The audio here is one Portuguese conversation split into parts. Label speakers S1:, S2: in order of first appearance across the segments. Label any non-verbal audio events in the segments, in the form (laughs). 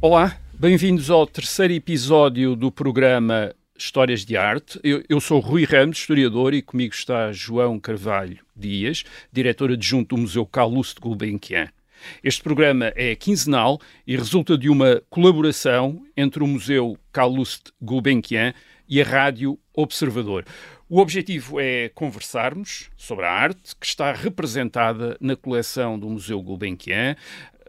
S1: Olá, bem-vindos ao terceiro episódio do programa Histórias de Arte. Eu, eu, sou Rui Ramos, historiador, e comigo está João Carvalho Dias, diretor adjunto do Museu Carlos de Gulbenkian. Este programa é quinzenal e resulta de uma colaboração entre o Museu Calouste Gulbenkian e a Rádio Observador. O objetivo é conversarmos sobre a arte que está representada na coleção do Museu Gulbenkian,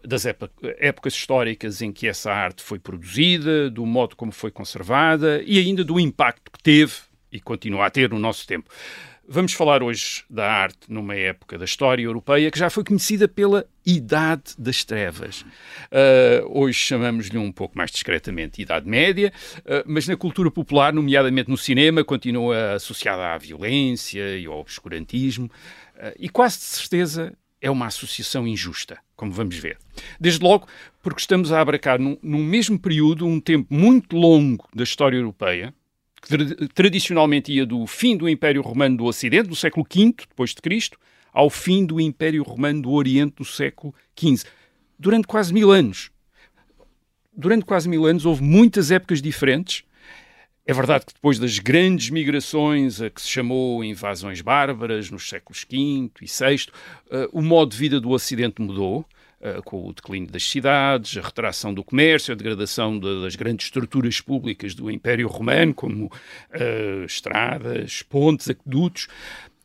S1: das épocas históricas em que essa arte foi produzida, do modo como foi conservada e ainda do impacto que teve e continua a ter no nosso tempo. Vamos falar hoje da arte numa época da história europeia que já foi conhecida pela Idade das Trevas. Uh, hoje chamamos-lhe um pouco mais discretamente Idade Média, uh, mas na cultura popular, nomeadamente no cinema, continua associada à violência e ao obscurantismo, uh, e quase de certeza é uma associação injusta, como vamos ver. Desde logo, porque estamos a abracar num, num mesmo período um tempo muito longo da história europeia, que tradicionalmente ia do fim do Império Romano do Ocidente, do século V depois de Cristo, ao fim do Império Romano do Oriente do século XV. Durante quase mil anos. Durante quase mil anos houve muitas épocas diferentes. É verdade que depois das grandes migrações a que se chamou invasões bárbaras nos séculos V e VI, uh, o modo de vida do Ocidente mudou. Uh, com o declínio das cidades, a retração do comércio, a degradação de, das grandes estruturas públicas do Império Romano, como uh, estradas, pontes, aquedutos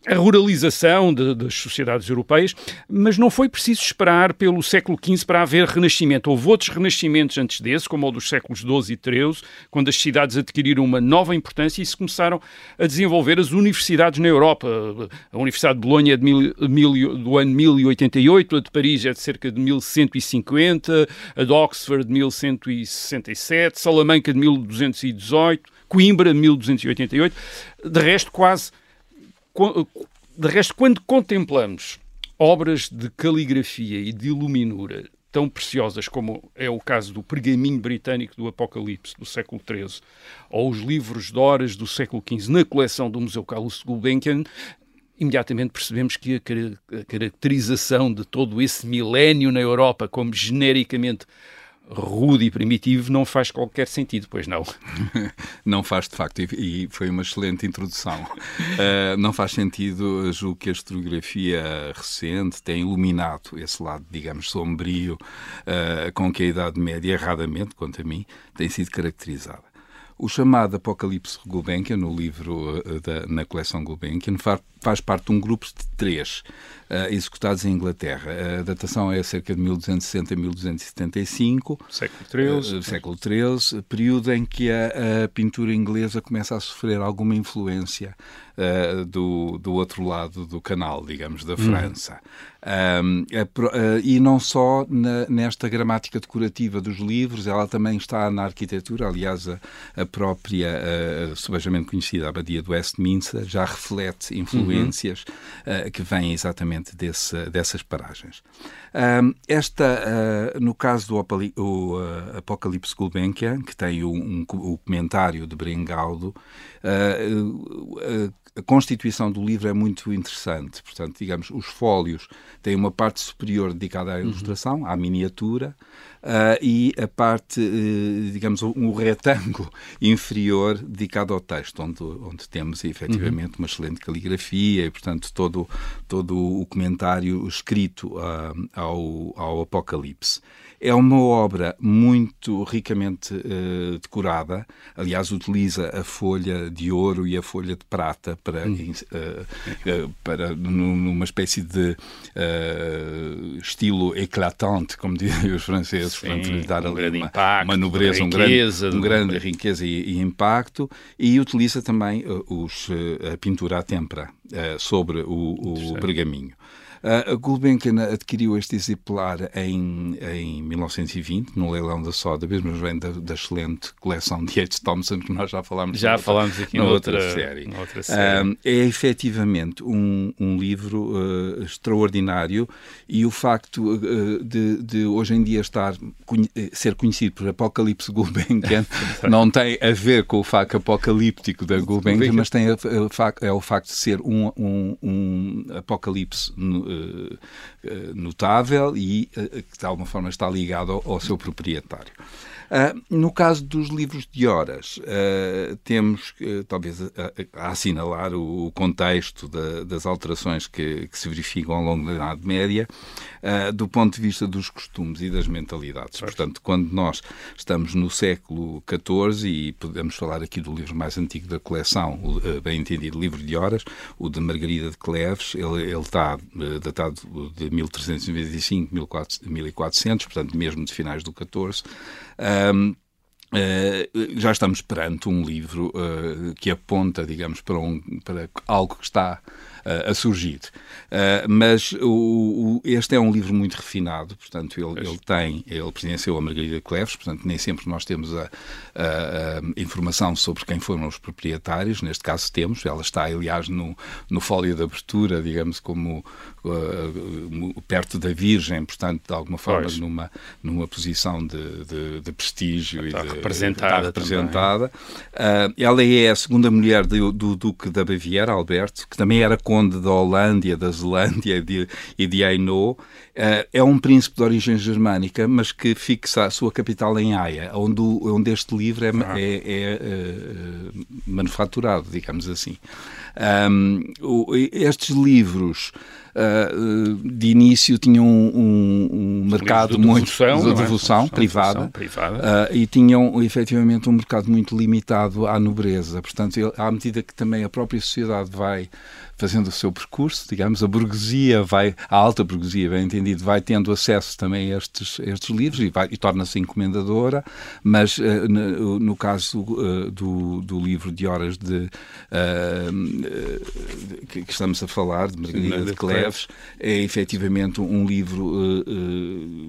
S1: a ruralização de, das sociedades europeias, mas não foi preciso esperar pelo século XV para haver renascimento. Houve outros renascimentos antes desse, como o dos séculos XII e XIII, quando as cidades adquiriram uma nova importância e se começaram a desenvolver as universidades na Europa. A Universidade de Bolonha é de mil, mil, do ano 1088, a de Paris é de cerca de 1150, a de Oxford de 1167, Salamanca de 1218, Coimbra de 1288. De resto, quase de resto, quando contemplamos obras de caligrafia e de iluminura tão preciosas como é o caso do pergaminho britânico do Apocalipse do século XIII ou os livros de horas do século XV na coleção do Museu Carlos Gulbenkian, imediatamente percebemos que a caracterização de todo esse milénio na Europa como genericamente rude e primitivo não faz qualquer sentido, pois não? (laughs)
S2: não faz, de facto, e foi uma excelente introdução. Uh, não faz sentido, julgo que a historiografia recente tem iluminado esse lado, digamos, sombrio, uh, com que a Idade Média, erradamente, quanto a mim, tem sido caracterizada. O chamado Apocalipse Gulbenkian, no livro uh, da, na coleção Gulbenkian, faz, parte de um grupo de três uh, executados em Inglaterra. A datação é cerca de 1260 a 1275.
S1: Século XIII.
S2: Uh, século XIII, período em que a, a, pintura inglesa começa a sofrer alguma influência uh, do, do outro lado do canal, digamos, da hum. França. Um, a, e não só na, nesta gramática decorativa dos livros, ela também está na arquitetura. Aliás, a, a própria, uh, subejamente conhecida Abadia do Westminster, já reflete influências uhum. uh, que vêm exatamente desse, dessas paragens. Esta, uh, no caso do o, uh, Apocalipse Gulbenkian, que tem um, um, o comentário de Bringaldo, uh, a constituição do livro é muito interessante. Portanto, digamos, os fólios têm uma parte superior dedicada à uhum. ilustração, uhum. à miniatura, uh, e a parte, uh, digamos, um retângulo (laughs) inferior dedicado ao texto, onde, onde temos efetivamente uhum. uma excelente caligrafia e, portanto, todo, todo o comentário escrito uh, ao, ao Apocalipse. É uma obra muito ricamente uh, decorada. Aliás, utiliza a folha de ouro e a folha de prata para, uh, uh, para numa espécie de estilo eclatante, como dizem os franceses,
S1: Sim, para lhe dar um ali uma, impacto,
S2: uma nobreza, um grande, um grande riqueza e, e, impacto. E utiliza também os, a pintura à têmpera sobre o, o pergaminho. Uh, a Gulbenkian adquiriu este exemplar em, em 1920, no leilão da Sotheby's, mas vem da, da excelente coleção de H. Thompson, que nós já falámos
S1: Já falámos aqui na outra, outra, série.
S2: outra série. Uh, é efetivamente um, um livro uh, extraordinário e o facto de, de, hoje em dia estar ser conhecido por Apocalipse Gulbenkian (laughs) não tem a ver com o facto apocalíptico da Gulbenkian, mas tem a, a, é o facto de ser um, um, um apocalipse notável e que de alguma forma está ligado ao, ao seu proprietário. Uh, no caso dos livros de horas, uh, temos talvez a, assinalar o, contexto da, das alterações que, se verificam ao longo da Idade Média, do ponto de vista dos costumes e das mentalidades. Portanto, quando nós estamos no século XIV, e podemos falar aqui do livro mais antigo da coleção, bem entendido, livro de horas, o de Margarida de Cleves, ele, ele está datado de 1395, 1400, portanto, mesmo de finais do XIV. Um, Uh, já estamos perante um livro uh, que aponta, digamos, para, um, para algo que está a surgir. Uh, mas o, o, este é um livro muito refinado, portanto, ele, ele tem, ele pertenceu a Margarida Cleves, portanto, nem sempre nós temos a, a, a, informação sobre quem foram os proprietários, neste caso temos, ela está, aliás, no, no fólio de abertura, digamos, como uh, perto da Virgem, portanto, de alguma forma, numa, numa posição de, de, de prestígio
S1: está
S2: e de,
S1: representada.
S2: Está representada. ela é a segunda mulher do, do Duque da Baviera, Alberto, que também era conde da Holândia, da Zelândia (laughs) de, e de Hainaut, uh, é um príncipe de origem germânica, mas que fixa a sua capital em Haia, onde, onde este livro é, ah. é, é uh, manufaturado, digamos assim. Um, estes livros uh, de início tinham um, um mercado de muito
S1: devoção,
S2: de devoção,
S1: é?
S2: privada,
S1: privada.
S2: Uh, e tinham efetivamente um mercado muito limitado à nobreza. Portanto, à medida que também a própria sociedade vai fazendo o seu percurso, digamos, a burguesia vai, a alta burguesia, bem entendido, vai tendo acesso também a estes, a estes livros e, e torna-se encomendadora, mas uh, no, no, caso uh, do, do livro de horas de, uh, que, que, estamos a falar, de Margarida de Cleves, é efetivamente um livro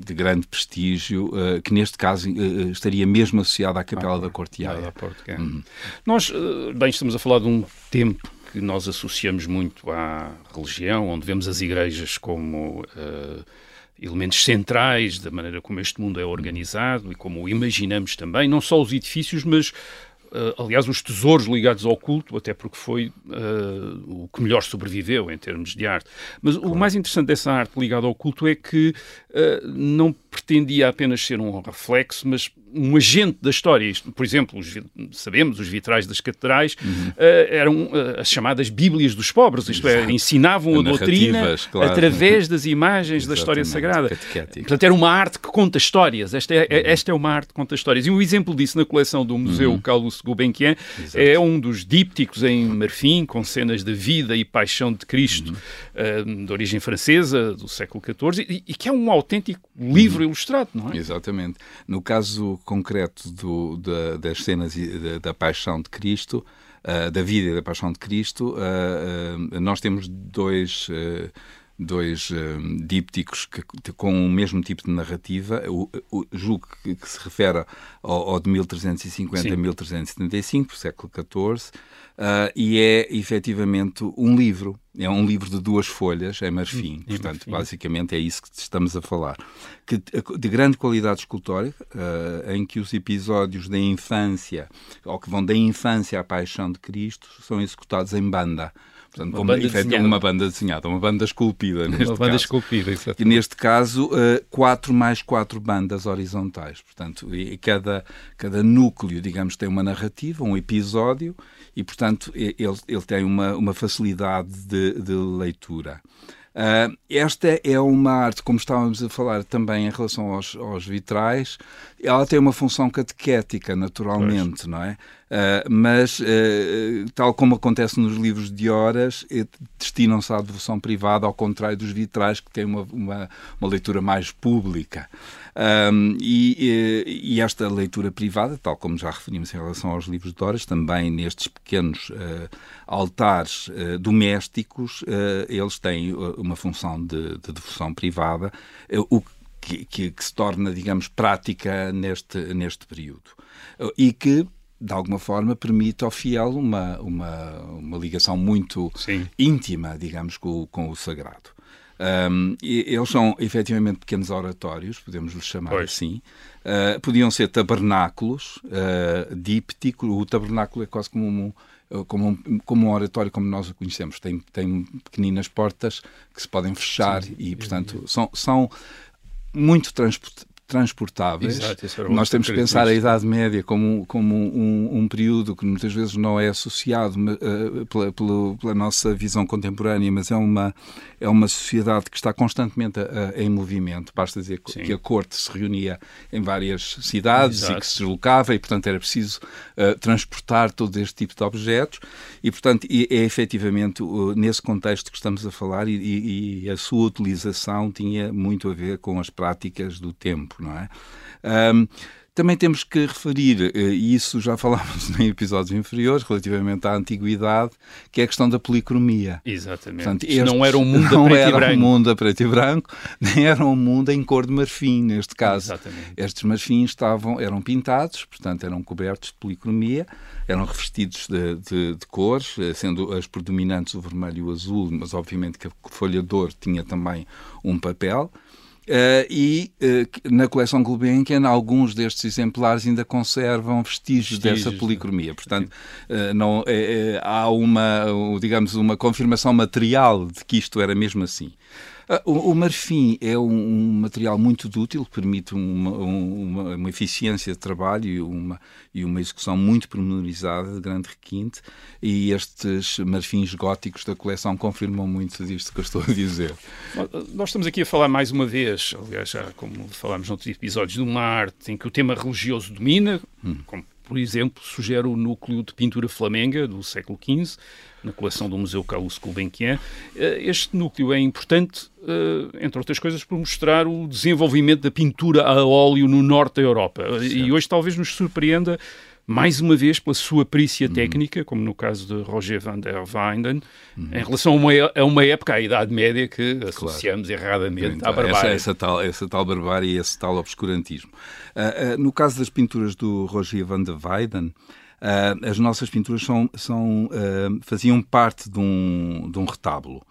S2: de grande prestígio, que neste caso estaria mesmo associado à Capela ah, da Corteaia.
S1: Uhum. Nós, bem, estamos a falar de um tempo que nós associamos muito à religião, onde vemos as igrejas como uh, elementos centrais da maneira como este mundo é organizado e como o imaginamos também, não só os edifícios, mas Uh, aliás, os tesouros ligados ao culto, até porque foi uh, o que melhor sobreviveu em termos de arte. Mas claro. o mais interessante dessa arte ligada ao culto é que não pretendia apenas ser um reflexo, mas um agente da história. Isto, por exemplo, os, sabemos, os vitrais das catedrais uhum. uh, eram uh, as chamadas Bíblias dos pobres, isto é, ensinavam a doutrina claro. através das imagens da história sagrada. Portanto, era uma arte que conta histórias. Esta é, é, uhum. esta é uma arte que conta histórias. E um exemplo disso na coleção do Museu uhum. Carlos Gulbenkian é um dos dípticos em marfim, com cenas da vida e paixão de Cristo, uhum. uh, de origem francesa, do século XIV, e, e que é um autêntico livro uhum. ilustrado, não é?
S2: Exatamente. No caso concreto do, da, das cenas da, da, paixão de Cristo, uh, da vida e da paixão de Cristo, uh, uh, nós temos dois dois dípticos que, com o mesmo tipo de narrativa, o, o julgo que, que, se refere ao, ao de 1350 Sim. a 1375, século XIV, uh, e é efetivamente um livro. É um livro de duas folhas, é marfim. É Portanto, marfim. basicamente é isso que estamos a falar. Que, de grande qualidade escultórica, uh, em que os episódios da infância, ou que vão da infância à paixão de Cristo, são executados em banda. Portanto, uma, banda desenhada. uma banda desenhada, uma banda esculpida. Neste
S1: uma banda
S2: caso.
S1: esculpida, exatamente.
S2: E neste caso, uh, quatro mais quatro bandas horizontais. Portanto, e cada, cada núcleo, digamos, tem uma narrativa, um episódio, e, portanto, ele, ele tem uma, uma facilidade de, de leitura. Uh, esta é uma arte, como estávamos a falar também em relação aos, aos vitrais, ela tem uma função catequética, naturalmente, pois. não é? Uh, mas, uh, tal como acontece nos livros de horas, destinam-se à devoção privada, ao contrário dos vitrais, que têm uma, uma, uma leitura mais pública. Um, e, e, esta leitura privada, tal como já referimos em relação aos livros de horas, também nestes pequenos uh, altares uh, domésticos, uh, eles têm uma função de, de devoção privada, o que, que, que, se torna, digamos, prática neste, neste período. E que, de alguma forma, permite ao fiel uma, uma, uma ligação muito Sim. íntima, digamos, com, com o sagrado. Um, eles são efetivamente pequenos oratórios, podemos lhes chamar pois. assim. Uh, podiam ser tabernáculos, uh, díptico. O tabernáculo é quase como um, como um, como um oratório como nós o conhecemos. Tem, tem pequeninas portas que se podem fechar Sim, e, portanto, são, são muito transportáveis. Exato, Nós temos que pensar a Idade Média como, como um, um, período que muitas vezes não é associado uh, pela, pela, pela, nossa visão contemporânea, mas é uma, é uma sociedade que está constantemente a, a, em movimento. Basta dizer Sim. que a corte se reunia em várias cidades Exato. e que se deslocava e, portanto, era preciso uh, transportar todo este tipo de objetos e, portanto, é, é efetivamente uh, nesse contexto que estamos a falar e, e, e a sua utilização tinha muito a ver com as práticas do tempo tempo, não é? Um, também temos que referir, eh, e isso já (laughs) falámos em episódios inferiores, relativamente à antiguidade, que é a questão da policromia.
S1: Exatamente. Portanto, este não era um mundo a (laughs) preto
S2: era
S1: e branco.
S2: um mundo a preto e branco, (laughs) nem era um mundo em cor de marfim, neste caso.
S1: Exatamente.
S2: Estes marfins estavam, eram pintados, portanto eram cobertos de policromia, eram revestidos de, de, de cores, eh, sendo as predominantes o vermelho e o azul, mas obviamente que a folha de ouro tinha também um papel. Uh, e uh, na coleção Gulbenkian, alguns destes exemplares ainda conservam vestígios, vestígios dessa policromia. Portanto, uh, não, é, é, há uma, digamos, uma confirmação material de que isto era mesmo assim. Ah, o, o marfim é um, um, material muito útil, permite uma, uma, uma, eficiência de trabalho e uma, e uma execução muito pormenorizada, de grande requinte, e estes marfins góticos da coleção confirmam muito disto que eu estou a dizer.
S1: Nós estamos aqui a falar mais uma vez, aliás, já como falámos noutros episódios, de uma arte em que o tema religioso domina, hum. como por exemplo, sugere o núcleo de pintura flamenga do século XV, na coleção do Museu Carlos Gulbenkian. Eh, este núcleo é importante, eh, entre outras coisas, por mostrar o desenvolvimento da pintura a óleo no norte da Europa. Certo. E hoje talvez nos surpreenda mais uma vez pela sua perícia uhum. técnica, como no caso de Roger van der Weyden, uhum. em relação a uma, a uma, época, à Idade Média, que associamos claro. erradamente então, à barbárie.
S2: Essa, essa, tal, essa tal barbárie e esse tal obscurantismo. Uh, uh, no caso das pinturas do Roger van der Weyden, uh, as nossas pinturas são, são faziam parte de um, de um retábulo.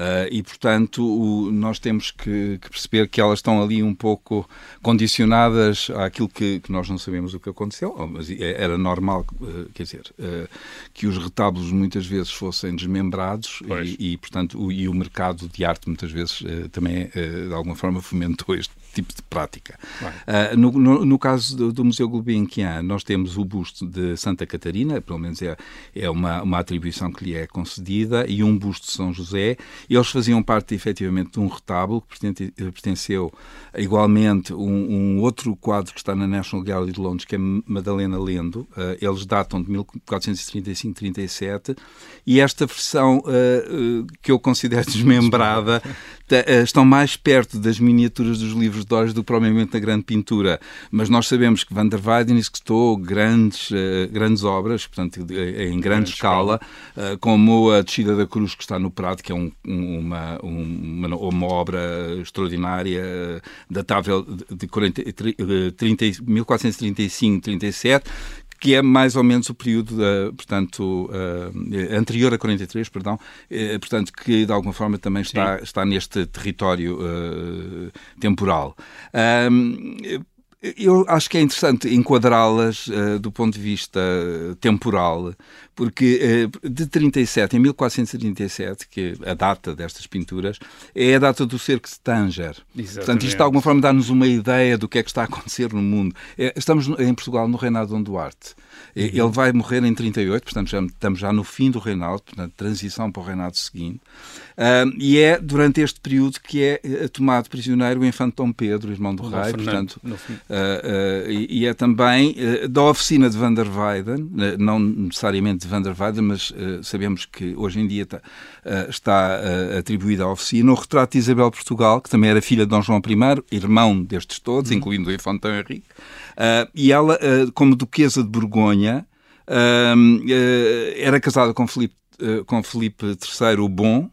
S2: Uh, e, portanto, o, nós temos que, que, perceber que elas estão ali um pouco condicionadas àquilo que, que nós não sabemos o que aconteceu, oh, mas é, era normal, uh, quer dizer, uh, que os retábulos muitas vezes fossem desmembrados e, e, portanto, o, e o mercado de arte muitas vezes também, de alguma forma, fomentou este tipo de prática. Uh, no, no, no, caso do, do, Museu Gulbenkian, nós temos o busto de Santa Catarina, pelo menos é, é uma, uma atribuição que lhe é concedida, e um busto de São José. Eles faziam parte, efetivamente, de um retábulo que pertenceu igualmente um, um outro quadro que está na National Gallery de Londres, que é Madalena Lendo. Uh, eles datam de 1435-37, e esta versão uh, que eu considero (laughs) desmembrada estão mais perto das miniaturas dos livros livros de do que propriamente na grande pintura. Mas nós sabemos que Van der Weyden executou grandes, uh, grandes obras, portanto, em grande, grande escala, escala. Uh, como a Descida da Cruz, que está no Prado, que é um, uma, uma, uma, obra extraordinária, datável de 40, 30, 1435-37, que é mais ou menos o período, da, portanto, uh, anterior a 43, perdão, uh, portanto, que de alguma forma também está, está neste território uh, temporal. Eu acho que é interessante enquadrá-las do ponto de vista temporal, porque de 37, em 1437, que é a data destas pinturas, é a data do cerco de Tanger. Exatamente. Portanto, isto de alguma forma dá-nos uma ideia do que é que está a acontecer no mundo. É, estamos em Portugal no reinado de Dom Duarte. Uhum. Ele vai morrer em 38, portanto já, estamos já no fim do reinado, portanto, transição para o reinado seguinte. Uh, e é durante este período que é eh, tomado prisioneiro o infante Dom Pedro, irmão do rei, portanto, uh, uh, e, e, é também da oficina de Van der Weyden, não necessariamente de Van der Weyden, mas sabemos que hoje em dia está, está atribuída à oficina o retrato de Isabel Portugal, que também era filha de Dom João I, irmão destes todos, uhum. incluindo o infante Dom Henrique, e ela, como duquesa de Borgonha, era casada com Filipe, com Filipe III o Bom,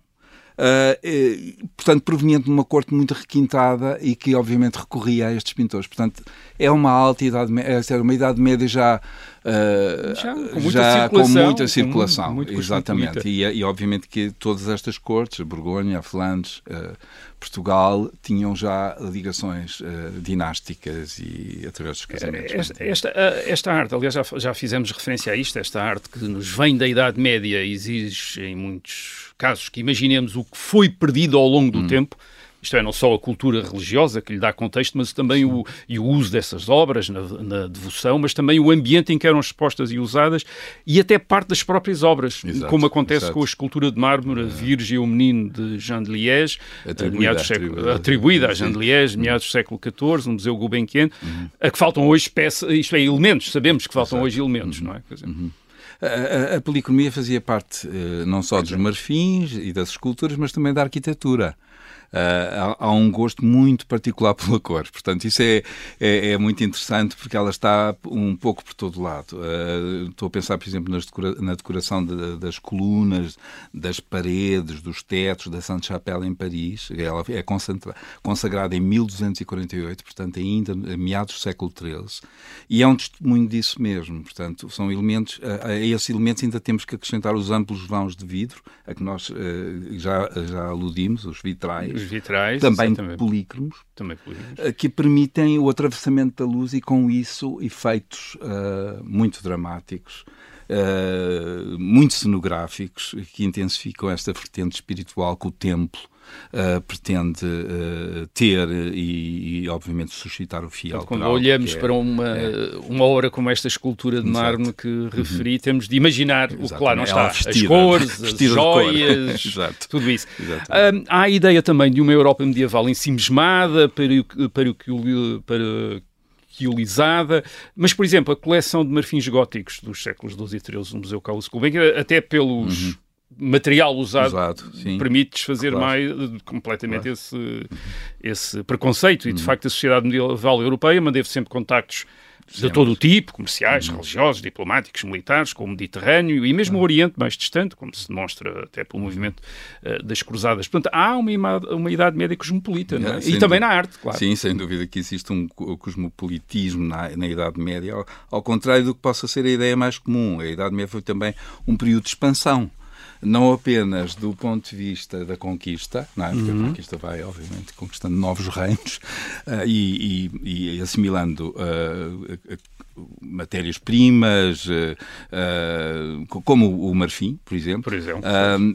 S2: uh, portanto, proveniente de uma corte muito requintada e que, obviamente, recorria a estes pintores. Portanto, é uma alta idade, é uma idade média já Uh, já, com muita já circulação, com muita circulação muito, muito exatamente. E, e, obviamente que todas estas cortes, Borgonha, Flandres, uh, Portugal, tinham já ligações uh, dinásticas e através dos casamentos.
S1: Esta, esta, esta, arte, aliás, já, já fizemos referência a isto, esta arte que nos vem da Idade Média exige em muitos casos que imaginemos o que foi perdido ao longo do hum. tempo isto é, não só a cultura religiosa que lhe dá contexto, mas também o, o uso dessas obras na, na, devoção, mas também o ambiente em que eram expostas e usadas e até parte das próprias obras, exato, como acontece exato. com a escultura de mármore, a é. Virgem e o Menino de Jean de Liège, atribuída, meados século, atribuída a Jean de Liège, uhum. meados do século XIV, no Museu Gulbenkian, uhum. a que faltam hoje peças, isto é, elementos, sabemos que faltam exato. hoje elementos, uhum. não é?
S2: Uhum. A, a, a policromia fazia parte uh, não só dos marfins e das esculturas, mas também da arquitetura. Uh, há, há, um gosto muito particular (laughs) pela cor. Portanto, isso é, é, é, muito interessante porque ela está um pouco por todo lado. Uh, estou a pensar, por exemplo, decora na decoração de, das colunas, das paredes, dos tetos da Sainte-Chapelle em Paris. Ela é consagrada em 1248, portanto, ainda a meados do século XIII. E é um testemunho disso mesmo. Portanto, são elementos, a, a esses elementos ainda temos que acrescentar os amplos vãos de vidro, a que nós uh, já, já aludimos, os vitrais
S1: os vitrais,
S2: também polícromos, também polícromos, eh, que permitem o atravessamento da luz e com isso efeitos uh, muito dramáticos. Uh, muito cenográficos que intensificam esta vertente espiritual que o templo uh, pretende uh, ter e, e, obviamente, suscitar o fiel.
S1: Quando olhamos é, para uma, é. uma obra como esta escultura de mármore que uhum. referi, uhum. temos de imaginar Exatamente. o que lá não está. Vestida, as cores, (laughs) as joias, (laughs) tudo isso. Um, há a ideia também de uma Europa medieval ensimismada, para, para, para, para mas, por exemplo, a coleção de marfins góticos dos séculos XII e XIII do Museu Carlos Gulbenkian, até pelos uhum material usado Exato, permite desfazer claro. mais completamente claro. esse, esse preconceito. E, de uhum. facto, a sociedade medieval europeia manteve sempre contactos sempre. de todo o tipo, comerciais, uhum. religiosos, diplomáticos, militares, com o Mediterrâneo e mesmo o Oriente mais distante, como se demonstra até pelo movimento uh, das cruzadas. Portanto, há uma, uma idade média cosmopolita, não é? e também na arte, claro.
S2: Sim, sem dúvida que existe um cosmopolitismo na, na Idade Média, ao, ao contrário do que possa ser a ideia mais comum. A Idade Média foi também um período de expansão não apenas do ponto de vista da conquista, não é? porque uhum. a conquista vai, obviamente, conquistando novos reinos uh, (laughs) e, e, e, assimilando uh, matérias-primas, uh, como o marfim, por exemplo.
S1: Por exemplo.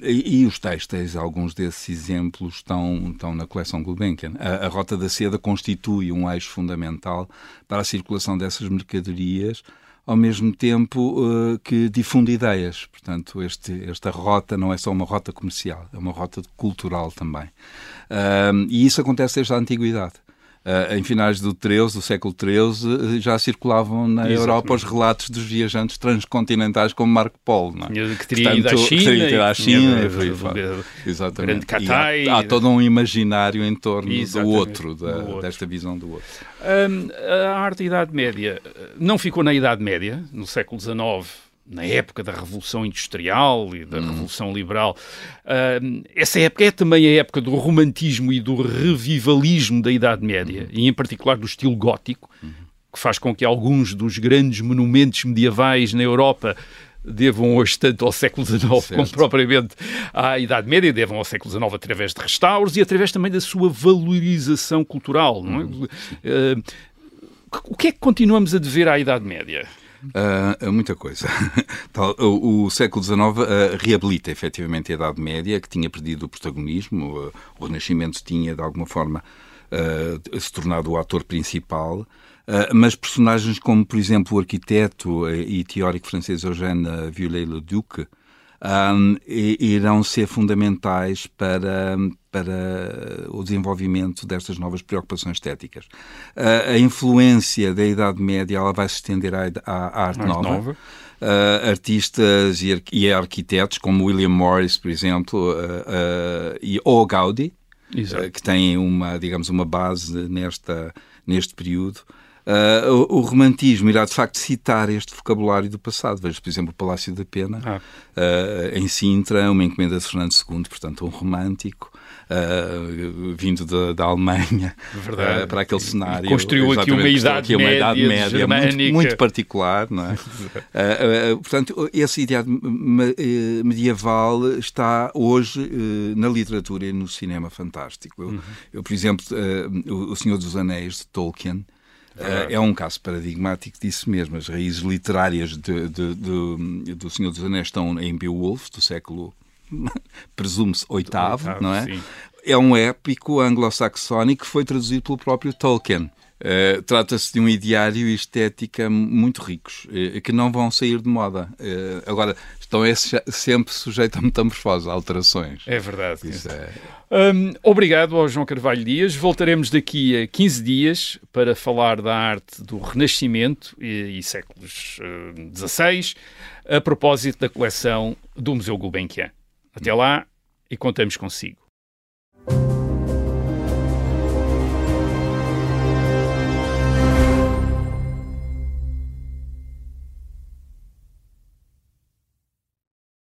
S2: E, e, os textos, alguns desses exemplos estão, estão na coleção Gulbenkian. A, a Rota da Seda constitui um eixo fundamental para a circulação dessas mercadorias ao mesmo tempo uh, que difunde ideias. Portanto, este, esta rota não é só uma rota comercial, é uma rota cultural também. Uh, e isso acontece desde a antiguidade. Uh, em finais do 13, do século XIII, já circulavam na Exatamente. Europa os relatos dos viajantes transcontinentais como Marco Polo. Não
S1: é? Que teria ido à China.
S2: Teria ido à China. Exatamente.
S1: Catai,
S2: há, há todo um imaginário em torno do outro, da, do outro, desta visão do outro.
S1: A arte da Idade Média não ficou na Idade Média, no século XIX na época da Revolução Industrial e da hum. Revolução Liberal. Uh, essa época é também a época do romantismo e do revivalismo da Idade Média, uhum. e em particular do estilo gótico, uhum. que faz com que alguns dos grandes monumentos medievais na Europa devam hoje tanto ao século XIX certo. como propriamente à Idade Média, devam ao século XIX através de restauros e através também da sua valorização cultural. É? Uh, o que é que continuamos a dever à Idade Média?
S2: Uh, muita coisa. (laughs) o, o, século XIX uh, reabilita efetivamente a Idade Média, que tinha perdido o protagonismo. Uh, o Renascimento tinha, de alguma forma, se tornado o ator principal. mas personagens como, por exemplo, o arquiteto e teórico francês Eugène Viollet-le-Duc um, irão ser fundamentais para, para o desenvolvimento destas novas preocupações estéticas. Uh, a influência da Idade Média ela vai se estender à, à arte, nova. nova. Uh, artistas e, e, arquitetos como William Morris, por exemplo, uh, e ou Gaudi, que têm uma, digamos, uma base nesta, neste período. Uh, o, o, romantismo irá de facto citar este vocabulário do passado. Veja, por exemplo, o Palácio da Pena, ah. uh, em Sintra, uma encomenda de Fernando II, portanto, um romântico. Uh, vindo da, da Alemanha uh, para aquele cenário.
S1: construiu aqui uma idade aqui uma média, idade média
S2: muito, muito, particular, não é? uh, (laughs) portanto, esse ideal medieval está hoje na literatura e no cinema fantástico. Eu, uhum. eu por exemplo, o, Senhor dos Anéis de Tolkien é, é um caso paradigmático disso mesmo. As raízes literárias de, de, de, do Senhor dos Anéis estão em Beowulf, do século (laughs) presume-se oitavo, oitavo, não é? Sim. É um épico anglo-saxónico que foi traduzido pelo próprio Tolkien. Uh, Trata-se de um ideário e estética muito ricos, uh, que não vão sair de moda. Uh, agora, estão sempre sujeitos a metamorfose, a alterações.
S1: É verdade. É... Um, obrigado ao João Carvalho Dias. Voltaremos daqui a 15 dias para falar da arte do Renascimento e, e séculos XVI, a propósito da coleção do Museu Gulbenkian. Até lá e contamos consigo.